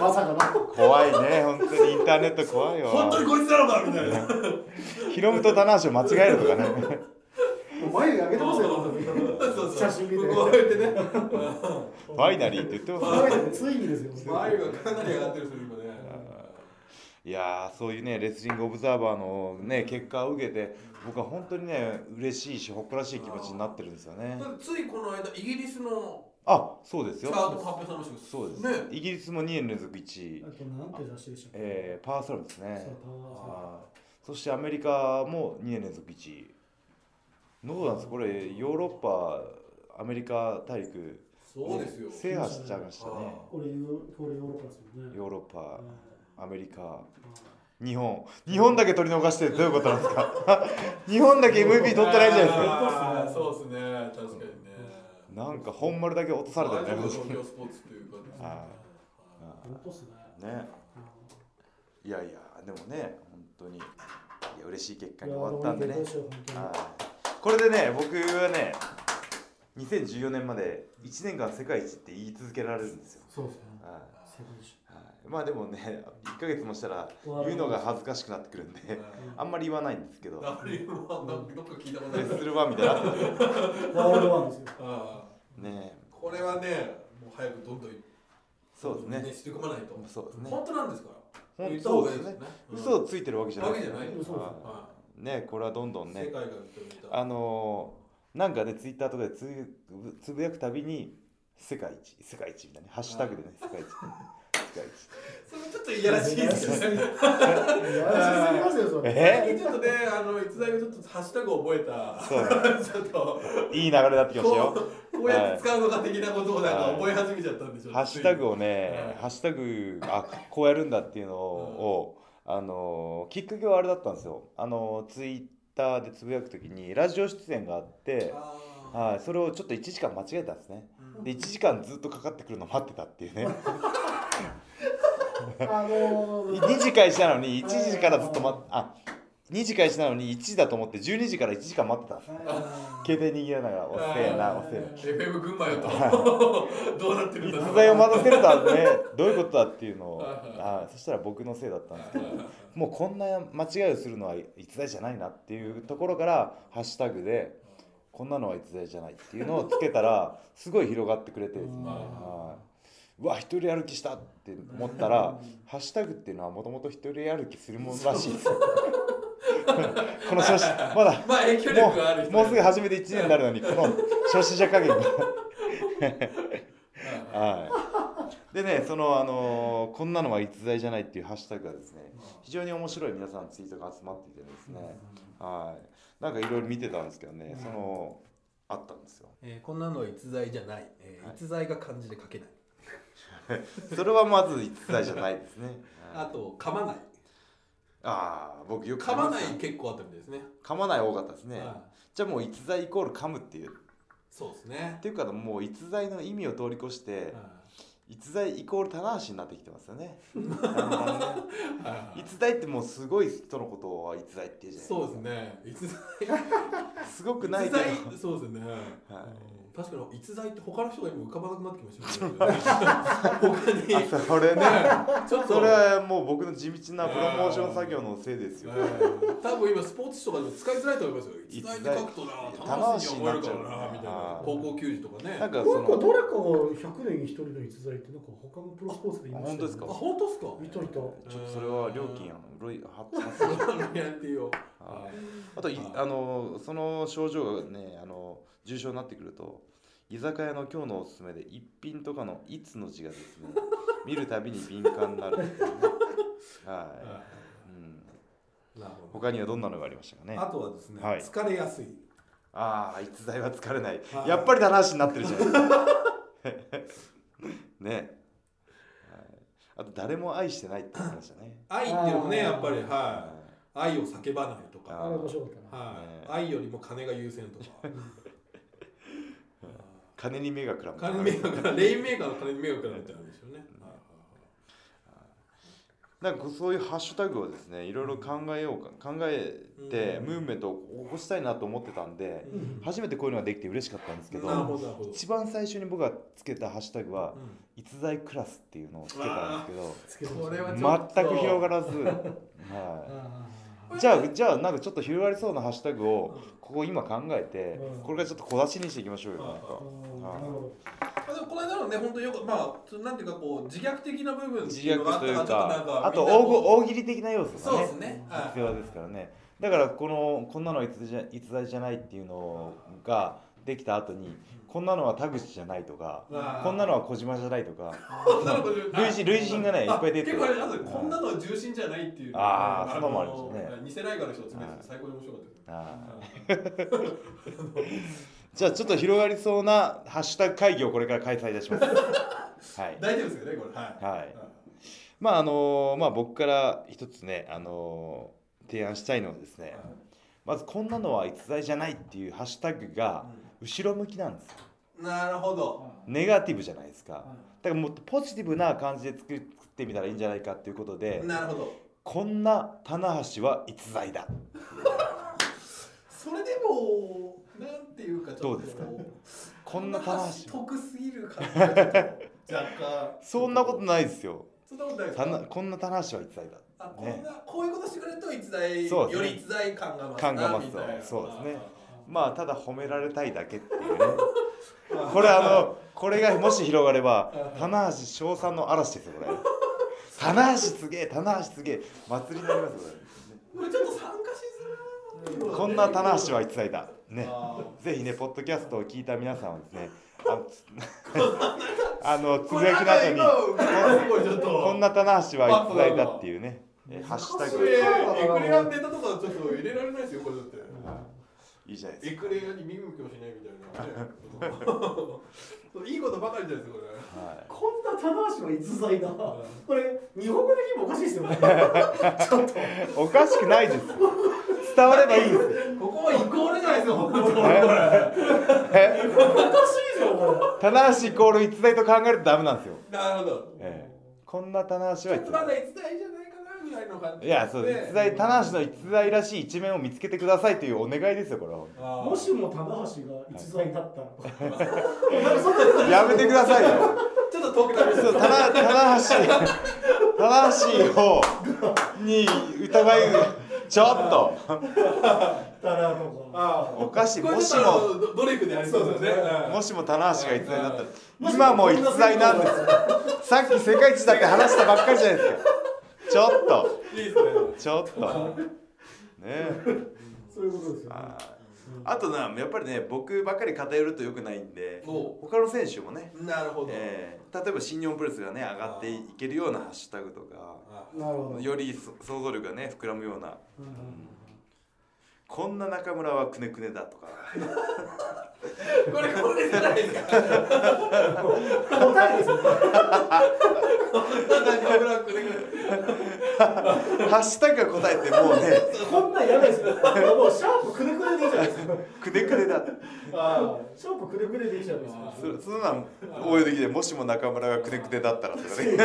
B: まさかの。
A: 怖いね本当に。インターネット怖い
C: 本当に
A: わ
C: こいつなのかみたいな。
A: ヒロムと棚橋を間違えるとかね。
B: 眉毛上げてますよ。本当に
C: そうそう。
B: 写真見て。
C: こうやってね。
A: ファイナリーって言ってますね
B: ついにですよ。
C: 眉がかなり上がってるんですよ今ね
A: いやーそういうねレスリングオブザーバーのね結果を受けて僕は本当にね嬉しいし誇らしい気持ちになってるんですよね。
C: ついこの間イギリスの
A: あそうですよ。
C: チャートも発表されましたけど
A: そうです、
C: ね。
A: イギリスも2年連続1位。
B: あとなんて雑誌でしたっけ？
A: えーパワースラムですね。
B: そ
A: そしてアメリカも2年連続1位。どうなんですこれヨーロッパアメリカ大陸
C: そうですよ。
A: 制覇しちゃいましたね。
B: これヨーロッパですよね。
A: ヨーロッパ。
B: あ
A: アメリカ。
B: あ
A: 日本。日本だけ取り逃してどういうことなんですか？<laughs> 日本だけ MVP 取ってないじゃないですか。
C: そうですね。確かにね。
A: なんか本丸だけ落とされたよね
C: 東京スポーツというかね。
A: いやいやでもね本当に。いや嬉しい結果に終わったんでね。これでね僕はね2014年まで1年間世界一って言い続けられるんですよ、
B: そうですね。
A: はい
B: 世界一。
A: はい、まあでもね <laughs> 1ヶ月もしたら言うのが恥ずかしくなってくるんであんまり言わないんですけど。
C: あれはなんかどっか聞いたことある
A: レッスルワンみたいにな。
B: ワールドワンですよ。
C: あ
A: ね。
C: ーこれはねもう早くどんどん
A: そうですね。
C: して込まないと。
A: そうですね。
C: 本当なんですか？ら
A: ほん
C: 言った方
A: そうですね。嘘をついてるわけじゃない。
C: わけじゃない。
A: ねこれはどんどんね。あのーなんかねツイッターとかでつぶつぶやくたびに世界一世界一みたいなハッシュタグでね世界一
C: それちょっといやらしいですよね。
B: いやらしすぎますよそれ。
A: え？
C: 最近ちょっとねあの逸材がちょっとハッシュタグを覚えた。
A: そう。
C: ちょっと。
A: いい流れになってきましたよ。
C: こうやって使うのか的なことをなんか覚え始めちゃったんでしょうね
A: ハッシュタグをね、
C: はい。
A: ハッシュタグあこうやるんだっていうのを、あのきっかけはあれだったんですよ。あのツイッターでつぶやくときにラジオ出演があって、
C: あ
A: はい、それをちょっと1時間間違えたんですね。
C: ー
A: で1時間ずっとかかってくるのを待ってたっていうね
B: あのー。
A: 2時開始なのに1時からずっと待ってあ2時開始なのに1時だと思って12時から1時間待ってたんです。
B: あ
A: 携帯握りながら「おっせえなおっせえな」
C: FM 群馬よと。どうなってるんだ
A: 逸材を待たせるとはねどういうことだっていうのを。
C: はい
A: あそしたら僕のせいだったんですけどもうこんな間違いをするのは逸材じゃないなっていうところからハッシュタグでこんなのは逸材じゃないっていうのをつけたらすごい広がってくれてですね。
B: うん。
A: はいうわ一人歩きしたって思ったらハッシュタグっていうのはもともと一人歩きするものらしいですよ。<laughs> この初心まだ <laughs>
C: まあ影響力がある人
A: もうもうすぐ初めて1年になるのにこの初心者加減が。<laughs> はい、でねそのあのーこんなのは逸材じゃないっていうハッシュタグがですね非常に面白い皆さんツイートが集まっていてですね、はい、なんかいろいろ見てたんですけどねそのあったんですよ。
C: えーこんなのは逸材じゃない、えー
A: はい。
C: 逸材が漢字で書けない <laughs>
A: それはまず逸材じゃないですね、はい
C: あと噛まない。
A: ああ僕よく
C: 噛まない結構あったみたいですね。
A: 噛まない多かったですね、
C: はい。
A: じゃあもう逸材イコール噛むっていう。っ
C: そうですね。
A: ていうかもう逸材の意味を通り越して逸材イコール棚橋になってきてますよね。<laughs> 逸材ってもうすごい人のことは逸材って言うじゃない
C: そうですね。逸材。<laughs>
A: すごくない
C: そうですね、
A: はい。
C: うん確かに逸材って他の人が今浮かばなくなってきましたよね。他 <laughs> に
A: あそれね。
C: ちょっと。
A: それはもう僕の地道なプロモーション作業のせいですよ。
C: うん多分今スポーツ紙とかでも使いづらいと思いますよ。
A: 逸材
C: って書くとな
A: 棚橋
C: 楽しいに覚えるから
A: になっちゃう
C: な。みたいな。
A: はい
C: 高校球児とかね。
A: なんか
B: なんか
A: その
B: 誰かが100年に1人の逸材ってなんか他のプロスポーツで言いましたよね。
A: あ本当ですか？
C: あ本当ですか
B: いた。いた
A: ちょっとそれは料金あのロイは
C: やってよ
A: はい。あといあのその症状がねあの重症になってくると居酒屋の今日のおすすめで一品とかの「いつ」の字がですね見るたびに敏感になるね。はい、うん、
C: なるほど。
A: 他にはどんなのがありましたかね？
C: あとはですね、
A: はい。
C: 疲れやすい。
A: ああ逸材は疲れない。
C: はい。
A: やっぱり棚橋になってるじゃな <laughs> いですかねあと誰も愛してないって言ってましたね。
C: 愛っていうのもねやっぱり
A: は
C: はい。愛を叫ばないとか。はい。
A: ね。
C: 愛よりも金が優先とか
A: 金に目がくらむ
C: 金に目がくらレインメーカーの金に目がくらむってあるんですよね。
A: なんかそういうハッシュタグをですねいろいろ考えようか考えて
C: うん。
A: ムーブメントを起こしたいなと思ってたんで
C: うん。
A: 初めてこういうのができて嬉しかったんですけど一番最初に僕がつけたハッシュタグは
C: うん。
A: 逸材クラスっていうのをつけたんです
B: つけ
A: ど全く広がらず、は
B: あ
A: い、じゃあじゃあなんかちょっと広がりそうなハッシュタグをここ今考えて
B: うん。
A: これからちょっと小出しにしていきましょうよなん
B: あ
A: か
C: あでもこの間のね本当よくまあなんていうかこう自虐的な部分
A: 自虐という
C: か
A: あと大大喜利的な要素がね
C: すね。はい。
A: 必要ですからね。だからこのこんなのは逸材じゃ逸材じゃないっていうのができた後にこんなのは田口じゃないとかこんなのは小島じゃないとか。類似類似がねいっぱい出てる。
C: 結構あれこんなのは重心じゃないっていう
A: あー
C: の
A: そんもありましたね
C: 偽ライガーの人が詰めて最高に面白かった
A: じゃあちょっと広がりそうなハッシュタグ会議をこれから開催いたします。<laughs> はい。
C: 大丈夫ですよねこれ。はい。
A: はい。まああのまあ僕から一つねあの提案したいのはですねまずこんなのは逸材じゃないっていうハッシュタグが後ろ向きなんですよ
C: なるほど。
A: ネガティブじゃないですか。
B: は
A: だからもっとポジティブな感じで作ってみたらいいんじゃないかっていうことで
C: なるほど。
A: こんな棚橋は逸材だ。
C: それでもなんていうかちょっと
A: どうですか？こんな棚橋
C: 得すぎる感じがちょっと若干。
A: そんなことないですよ。
C: そんなことないです
A: たな
C: か
A: こんな棚橋は逸材だ。
C: あこんなこういうことしてくれると逸材
A: ね。
C: より逸材感が増す
A: 感が増す。
C: みたいな。
A: そうですねまあただ褒められたいだけっていうね。<laughs> これあのこれがもし広がれば棚橋称賛の嵐ですよこれ。棚橋すげえ棚橋すげえ。祭りになりますよこ
C: これちょっと参加しづらい。
A: れこんな棚橋は逸材だ。ね。
C: あ
A: ぜひねポッドキャストを聞いた皆さんはですねあの <laughs> つぶやきの後にこんな棚橋は逸材だっていうね。えハッシュタグ。
C: エクレアネタとかちょっと入れられないですよこれだって
A: いいじゃないです
C: エクレアに見向きもしないみたいなね。<laughs> いいことばかりじゃないですかこれ。
A: か、はい。
B: こんな棚橋は逸材だ。これ日本語的にもおかしいですよね。<laughs> ちょっと。
A: おかしくないです。伝わればいいです。よ
C: ここはイコールじゃないですか本当にこれ
A: え
B: おかしいこ
A: 棚橋イコール逸材と考えるとダメなんですよ、
C: なるほど。
A: ええ、こんな棚橋
C: ちょっと
A: は逸材
C: ぐらいの感じ
A: いやそう逸材棚橋の逸材らしい一面を見つけてくださいというお願いですよこれは。
B: もしも棚橋が逸材だったら <laughs>
A: やめてくださいよ。
C: ちょっと遠くなりま
A: そう棚棚橋棚橋をに疑いちょっと。おかしいもしも
C: のドドリフでありそうですねうん
A: もしも棚橋が逸材だったら今も逸材なんです。よさっき世界一だって話したばっかりじゃないですかちょっと。
C: いいですね。
A: ちょっと。ね。え
B: そういうことですよね。
A: あとなやっぱりね僕ばっかり偏るとよくないんで
C: お。
A: 他の選手もね、
C: なるほど、
A: えー例えば新日本プロレスがね上がっていけるようなハッシュタグとか
C: あ
B: なるほど。
A: よりそ想像力がね膨らむような。
B: うん
A: こんな中村はくねくねだとか。
C: これこれじゃないですか。
B: 答えですよ
C: 中村君ね
A: ハッシュタグが答えてもうね。
B: こんなんやばいですよ。もうシャープくねくねでいいじゃないですか。
A: くねくねだ。
C: あ
B: シャープくねくねでいいじゃないですか。
A: そそんなん応用できてもしも中村がくねくねだったらとか
B: い
A: ね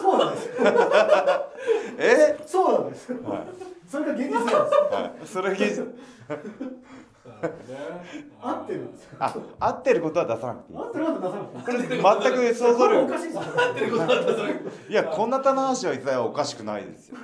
B: そうなんですよ。<laughs>
A: え？
B: そうなんですよ。
A: はい
B: それが現実なんですよ。
A: はい。それ現実。
B: 合ってるんですよ。
A: あ合ってることは出さなくていい。
B: 合ってること出さなくていい。
A: これ全く想像
B: これお
A: 力
B: かしいですよ。
C: 合ってることだったそれ
A: いやこんな棚橋は逸材はおかしくないですよ。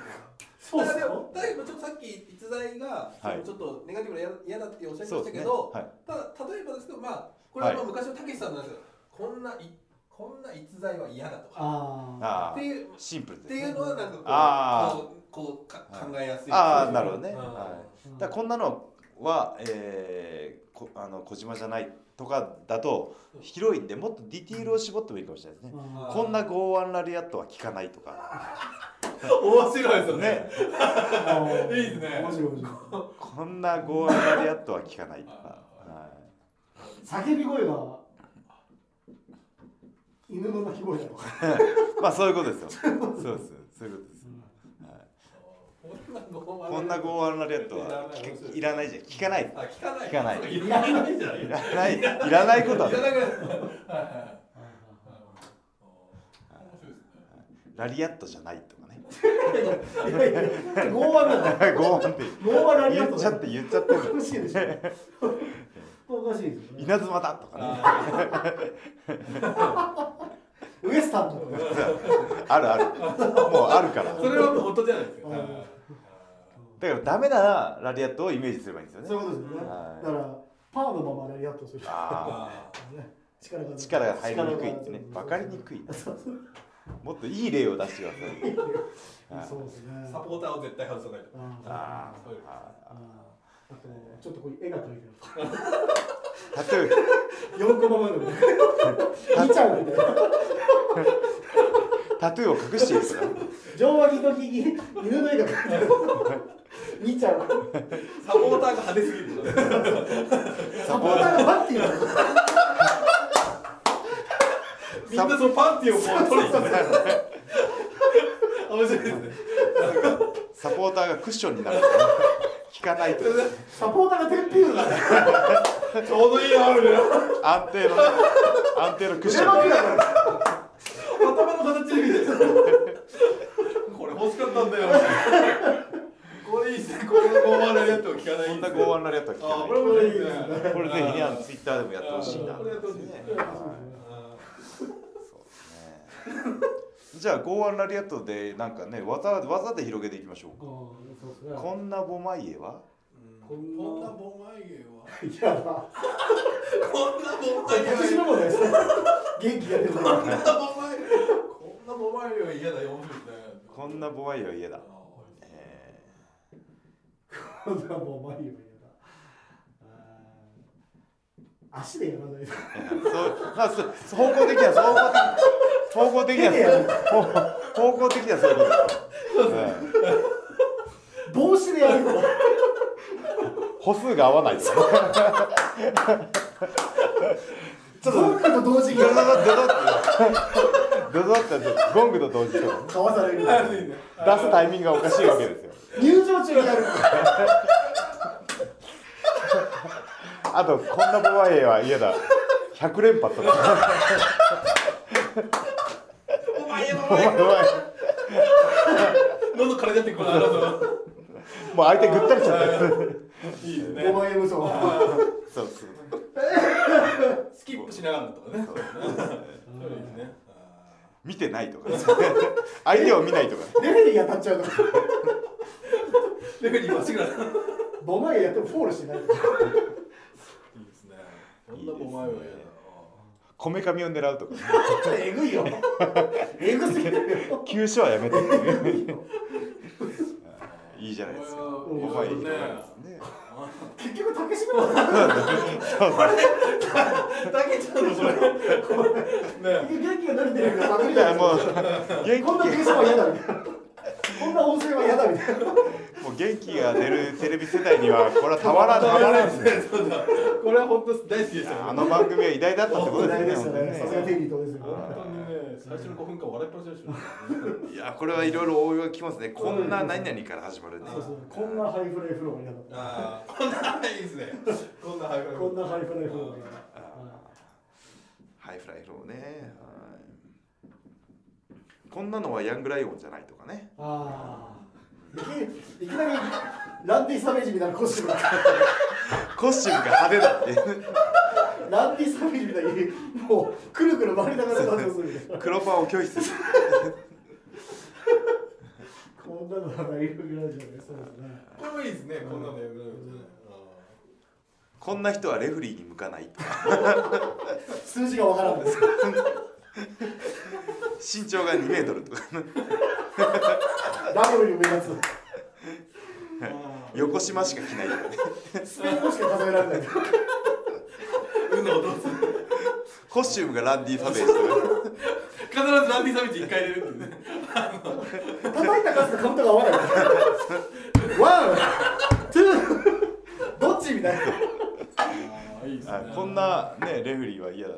B: そうですよ
C: だちょっとさっき逸材が
A: はい。
C: ちょっとネガティブな嫌嫌だっておっしゃいましたけど、
A: はい。
C: ただ例えばですけどまあこれはまあ昔のたけしさんなんですけど、こんないこんな逸材は嫌だとか。
B: あ
A: あ
C: っていう
A: シンプル
C: っていうのはなんかこうこうか
A: はい。
C: 考えやすい。
A: あーなるほどね。
C: うん。
A: はい。
B: あ
A: だこんなのは、えー、こあの小島じゃないとかだと広いんでもっとディティールを絞ってもいいかもしれないですね、
B: あ
A: こんな剛腕ラリアットは効かないとか。<laughs>
C: 面白いですよね。
A: ね。
B: ー <laughs>
C: いいですね。
B: 面白い面白い。
A: こんな剛腕ラリアットは効かないとか、は
B: 叫び声が犬の鳴き声だとか。<laughs>
A: まあそういうことですよ。そうです。そういうことこんな剛腕ラリアットはいらないじゃん。聞かない。
C: あ聞かない。
A: 聞かない。
C: いらないじゃない。
A: いらない。いらないことはラリアットじゃないとかね。
B: だ。
A: 剛腕って
B: 剛腕ラリアット
A: 言っちゃって言っちゃってる
B: おかしいでしょ。おかしいです
A: 稲妻だとかね。<laughs>
B: ウエスタンとか。<laughs>
A: あるある。もうあるから。
C: それは本当じゃないですか。
B: うん
A: だからダメなラリアットをイメージすればいいんですよね。
B: そういうことですよね。
A: はい。
B: だからパーのままラリアットする。
A: あ
B: ね <laughs> 力が
A: あ力が入りにくいってね。分かりにくい
B: そうそう。
A: もっといい例を出してください。<laughs>
B: そうですね。
C: サポーターを絶対外さないと。
B: あ
A: あ
C: そういう
A: あ
B: とちょっとこういう絵が描いてる。
A: タトゥー
B: ある。4コマ漫画見ちゃうみたいな
A: タトゥーを隠している。とかね
B: 上脇の木に犬の絵が描いてある。見ちゃう
C: サポーターが派手すぎる。
B: サポーターがバッティーなの
C: みんなそのパンティをこう取りに行って面白いですね
A: サポーターがクッションになる。とかね効かないと。か
B: サポーターがテンピューだ。ね
C: ちょうどいいなみたいな
A: 安定のね。安定のクッション。
C: 頭の形で。見てこれ欲しかったんだよ。これいいですね。これのゴーマンラリアットを聞かない
A: こんな剛腕ラリアットは聞か
C: あこれもいいね。
A: これぜひねあのツイッターでもやってほしいな
C: これやってほしいですね
A: はいそうですねじゃあ剛腕ラリアットでなんかね技技で広げていきましょうか。
B: そうですね。
A: こんなボマイエは
C: こんなボマイゲはい
B: やだ
C: こんなボマイゲ
B: 私のもです元気が出る
C: こんなボマイゲこんなボマイゲは嫌だ
A: こんなボマイエは嫌だ。
C: あ
A: え
B: こんなもう眉毛だ。あー足でやらない
A: そうまあそう方向的には方向的方向的には方方向的にはそういうこと。ですはい
B: 帽子でやるから
A: 歩数が合わないとかね。ちょっと
B: ゴングと同時に。
A: ドドドドドドドってゴングと同時とか
B: わされる。
A: 出すタイミングがおかしいわけですよ。
B: 入場中にやる
A: あとこんなボマイエは嫌だ。100連発とか
C: ボマイゲボ
A: ボマイエ
C: マイゲ喉から出てこない
A: もう相手ぐったりしちゃって
C: いいですね
B: 5万円無双
A: そうそう
C: スキップしながらとかねそうですね
A: 見てないとか相手を見ないとか
B: レフェリーが当たっちゃうとか
C: レベル今しぐらいいい
B: 5万円やってもフォールしてないいい
C: ですねこんなボマイゲは嫌だ
A: こめかみを狙うとか。
B: えぐいよ。<laughs> えぐすぎるよ。
A: 急所はやめていう。<laughs> いいじゃないですか。
C: こ
A: ボマイエ
C: ね
A: ね <laughs>
B: 結局竹島だ
C: だけちゃうのそれね
B: 元気が慣れてるからパクリじゃない
A: いやもう元
B: こんな竹島は嫌だみたいな。こんな音声は嫌だみたいな
A: 元気が出るテレビ世代にはこれはたまらんたまらんですね。
C: これは本当大好きでし
A: あの番組は偉大だったってことですよね。
B: さすがテリー伊藤ですよ
C: 本当にね。最初の5分間笑いっぱなしでし
A: いやこれはいろいろ応用がきますね。こんな何々から始まるね。
B: そうそうこんなハイフライフローが嫌だった。
C: ああこんないいですねこんなハイフライ
B: こんなハイフライフロー。
A: ハイフライフローね。はい。こんなのはヤングライオンじゃないとかね。
B: ああ <laughs> いきなりランディ・サベージみたいなコスチューム。が
A: コスチュームが派手だって。
B: ランディ・サベージみたいにもうくるくる回りながら登場するみたいな。
A: 黒パンを拒否する。
B: こんなのはライフグラジオねそうですね。
C: これもい。いですねこんなのやる
A: こんな人はレフリーに向かない <laughs>
B: 数字がわからんです
A: 身長が2メートルとか。
B: ダブルに目立
A: 横島しか着ないね。
B: つスペイン語しか数えられない。
C: 運の音
A: コスチュームがランディ・サベージとか。
C: 必ずランディサミット1回入れるってね。
B: 叩いた数とカウントが合わない。ワンツーどっちみたいな。
C: ああいいですね。
A: あこんなねレフェリーーは嫌だ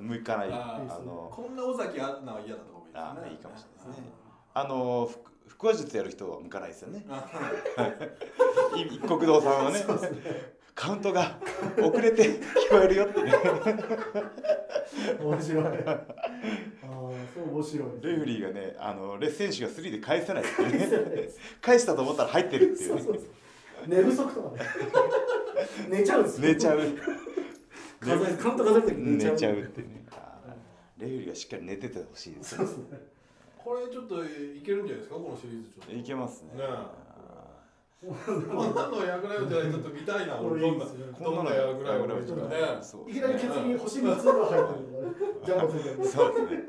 A: 向かない
C: あ
A: あの
C: こんな尾崎アナは嫌だとかもいいですね。
A: あいいかもしれないですね。あのふ腹話術やる人は向かないですよね。一国堂さんはねカウントが遅れて聞こえるよって。ね
B: 面白い。ああそう面白い
A: レフェリーがねあのレッ選手がスリーで返せないっていうね。
B: ね
A: 返したと思ったら入ってるっていうね。
B: そうそうそう。寝不足とかね。<laughs> 寝ちゃうんですよ。
A: 寝ちゃう
B: 数えカウント数えてる時
A: 寝ちゃ
B: 寝ちゃう
A: うっていうね。レフェリーがしっかり寝ててほしいです。
B: そうですね。
C: これちょっといけるんじゃないですかこのシリーズちょっと。
A: いけますね。
C: こんなのやぐらよじゃないちょっと見たいな
B: これい
C: どんなどんなやぐらよ
A: こんなの
C: ちょっとね。
B: いきなりケツに星3つが入ってるジャンプする
A: そうですね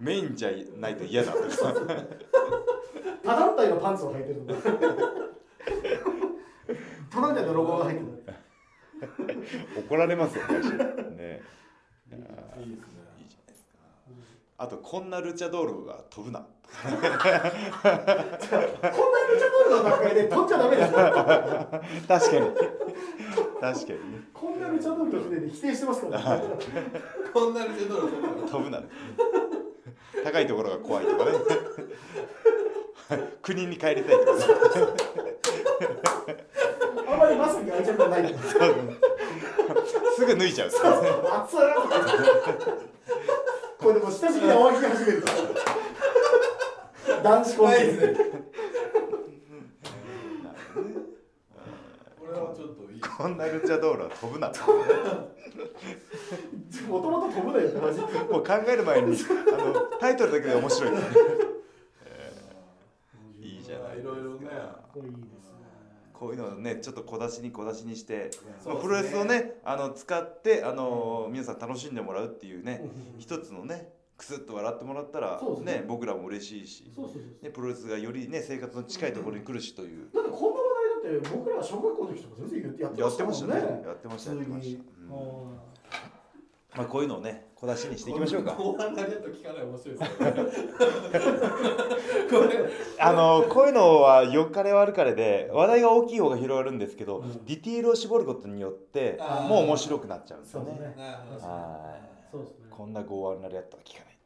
A: メインじゃないと嫌だ
B: 他団体のパンツを履いてるとか他団体のロゴが入ってる <laughs>
A: 怒られますよ会社ね。
C: いいですね。
A: いいじゃないですか。あとこんなルチャドールが飛ぶな。
B: こんなルチャドールの段階で取っちゃダメですよ。<laughs>
A: 確かに。確かに。ね
B: こんなルチャドールの船で否定してますからね。<laughs>
C: こんなにジェドラと
A: 飛ぶな。高いところが怖いとかね。国に帰りたいとかね
B: 愛着がない。
A: すぐ脱いちゃう。
B: 熱いこれでも親しみに泡き始める。男子コンビ。
C: ですね。これはちょっといい。
A: こんなルチャドールは飛ぶな。
B: もともと飛ぶなよマジで。
A: もう考える前にあのタイトルだけで面白い、いいじゃないですか。
C: いろいろね。
B: これいいですね
A: こういうのをねちょっと小出しに小出しにして、まあプロレスをねあの使ってあの皆さん楽しんでもらうっていうね一つのねクスッと笑ってもらったら
B: ね。
A: ね僕らも嬉しいし、ね、プロレスがよりね生活の近いところに来るしという、
B: だってこんな話題だって僕ら小学校の時とか全然やって
A: やっ
B: ましてたもんね。
A: ましたね。やってましたやってました、まあ、こういうのをね小出しにしていきましょうか。
C: 後半と聞かない面白いですね。<laughs> これ。
A: あのこういうのはよかれ悪かれで話題が大きい方が広がるんですけど、
B: うん。
A: ディティールを絞ることによってもう面白くなっちゃうんですよね。
B: そうですね。
C: なるほど
A: はい。
B: そうですね。
A: こんな剛腕なやったら聞かない。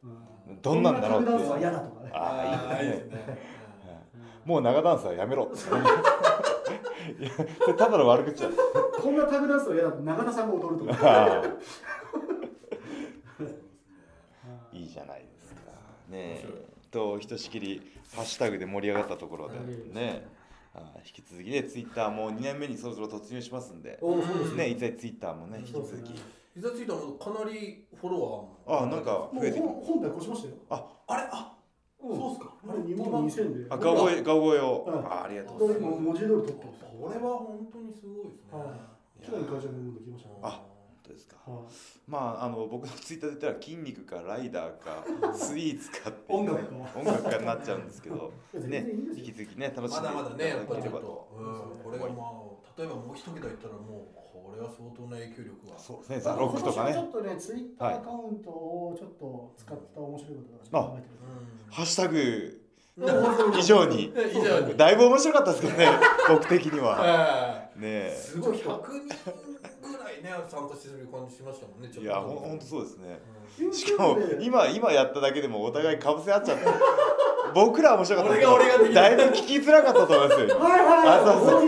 B: うん。
A: どんなんだろうって。
B: こんなタグダンスは嫌だとかね。
A: ああいいですね。
C: ね
A: もう長ダンスはやめろって。いやただの悪口だ。
B: こんなタグダンスは嫌だと中田さんが踊るとか
A: じゃないですか。ねえ。とひとしきりハッシュタグで盛り上がったところで。ねあー引き続きねツイッターも2年目にそろそろ突入しますんで。
B: おそうです
A: ね。いつツイッターもね引き続き。
C: いざついたらかなりフォロワーも。
A: あなんか
B: もう
A: 増えてき
B: 本本体越しましたよ。
C: あれ？あそうっすか？
B: あれ2万2000で。
A: あ顔声顔声を。
B: うん。
A: あありがとうございます。
B: 今文字通り取ってます。
C: これは本当にすごいですね。
B: はい。去年会社に飲んできましたね。
A: あ本当ですか？
B: はい。
A: まああの僕のツイッターで言ったら筋肉かライダーか <laughs> スイーツかっていうね
B: 音楽か。
A: 音楽家になっちゃうんですけど <laughs> ね引き続きね楽しん
C: ま
A: で
C: だまだねやっぱりちょっ
A: と
C: と、うん、これがまあ例えばもう一桁いったらもうこれは相当な影響力が
A: そうですねザ・ロックとかね。
B: ちょっとねツイッターアカウントをちょっと使った面白いことが考えてる
A: ハッシュタグ
B: うん。
A: 以上に。<laughs>
C: 以上に。
A: だいぶ面白かったですけどね僕的には。
C: は
A: ねえ。
C: すごい100人ぐらいね参加してる感じしましたもんねちょっと。
A: いやほんとそうですね。
C: う
A: しかも今今やっただけでもお互いかぶせ合っちゃって <laughs> 僕らは面白かった
C: 俺が俺が
A: だいぶ聞きづらかったと思いますよ
B: はいはいはい。
A: あそうそう。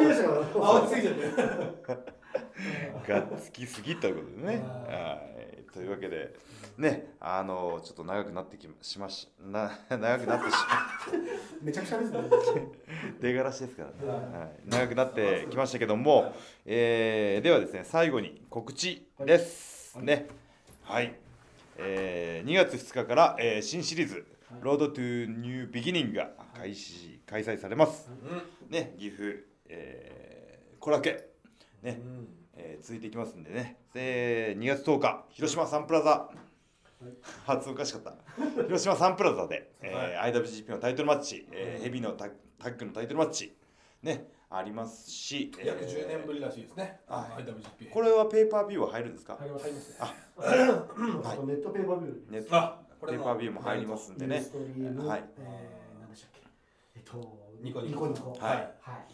A: <laughs> がっつきすぎということでね。はい、というわけで、ね、あのちょっと長くなってきましましな <laughs> 長くなってしま <laughs>
B: めちゃくちゃですね。<laughs>
A: 出がらしですからね、
B: はい。
A: はい、長くなってきましたけども、えーではですね最後に告知です、
B: はい。
A: ね。はい、えー2月2日から、えー新シリーズ「ロードトゥニュービギニングが開始開催されます、ね、岐阜、えー、コラケね、えー続いていきますんでね、で2月10日、広島サンプラザ、発音おかしかった、広島サンプラザで、えー IWGP のタイトルマッチ、えーヘビーのタッタッグのタイトルマッチ、ね、ありますし、えー
C: 約10年ぶりらしいですね。
A: はい。
C: IWGP
A: これはペーパービューは入るんですか、
B: 入ります
C: 入りますね。
A: あ
B: あとネットペーパービュー
A: ね、
C: あこれも。
A: ペーパービューも入りますんでね。はい。
B: えー何でしたっけ？えっと
C: ニコニコ。
B: ニコニコ。
A: はい。
B: はい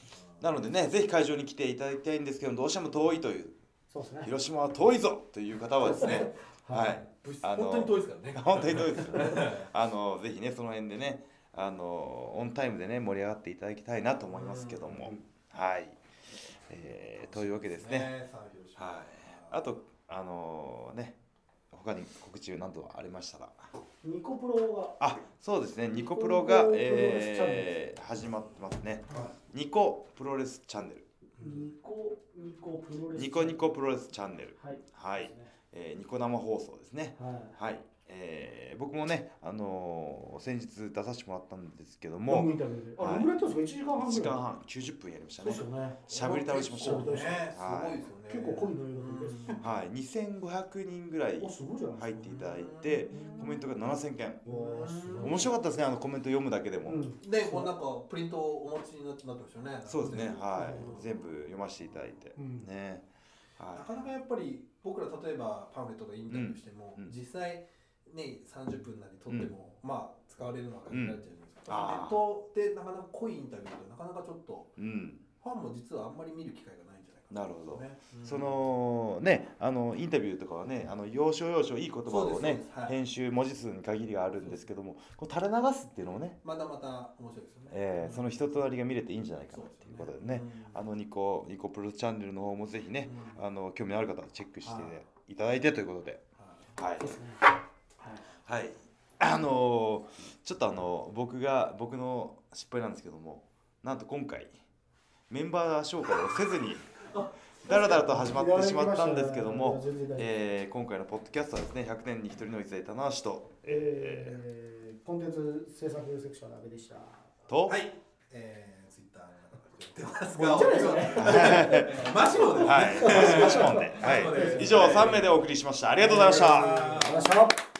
A: なのでね、ぜひ会場に来ていただきたいんですけど、どうしても遠いという、
B: そうですね。
A: 広島は遠いぞという方はですね <laughs> はい。あの
C: 本当に遠いですからね。<laughs>
A: 本当に遠いですよ <laughs> あのぜひねその辺でねあのオンタイムでね盛り上がっていただきたいなと思いますけども。はい、えーというわけですね。はい。あとあのね他に告知などありましたら
B: ニコプロ
A: あそうですね。ニコプロがえー始まってますね。
C: は
A: ニコプロレスチャンネル。
B: がニコニコプロレス
A: ニコニコプロレスチャンネル。
B: はい。
A: はい、えーニコ生放送ですね。
B: はい。
A: はい、えー僕もね、あのー先日出させてもらったんですけど
B: ロング
A: も
B: インタビューであ
A: はい。
B: どのぐらいやったんですか1時間半
A: 1
B: ぐらい。
A: 時間半。90分やりましたね。
B: そうですよね。
A: 喋り倒しました
C: ね。す
A: はい。
C: ごいですよね。
B: 結構濃い内容ですね
A: はい2500人ぐらい入っていただいてコメントが7000件。
B: うわーすごい。
A: 面白かったですねあのコメント読むだけでも、
B: うん。
C: でこうなんかプリントをお持ちになってましたよね。
A: そうですね。はい。
C: うん
A: 全部読ませていただいて、
B: うん。
A: ね。
C: な
A: は
C: かなかやっぱり僕ら例えばパンフレットとかインタビューしても、
A: うん。うん。
C: 実際ね30分なり撮っても、まあ使われるのは限られてるんですけど、
A: うん。
C: ネットでなかなか濃いインタビューとなかなかちょっと
A: いうん。
C: ファンも実はあんまり見る機会がないんじゃないかな
A: なるほど。
C: ねうん
A: そのねあのインタビューとかはねあの要所要所いい言葉をね
C: はい。
A: 編集文字数に限りがあるんですけどもこう垂れ流すっていうのもね
C: まだまた面白いですよね、
A: えーその人となりが見れていいんじゃないかなっていうことでね、
C: うん。
A: あのニコニコプロチャンネルの方もぜひね、
C: うん。
A: あの興味のある方はチェックして
C: はい
A: いただいてということで、
C: はい。
A: はい
B: はい。
A: はい、あのーちょっとあの僕が僕の失敗なんですけどもなんと今回メンバー紹介をせずにだらだらと始まってしまったんですけども、えー今回のポッドキャストはですね100年に一人の逸材棚橋と
B: えーコンテンツ制作セクションの阿部でした。
A: と、
C: はい、えー、ツイッターの中でやってます
B: もういいんじゃないですかね。
C: マシモで。すね
A: はい、マシモンで、はい、以上3名でお送りしました。ありがとうございました。
B: ありがとうございました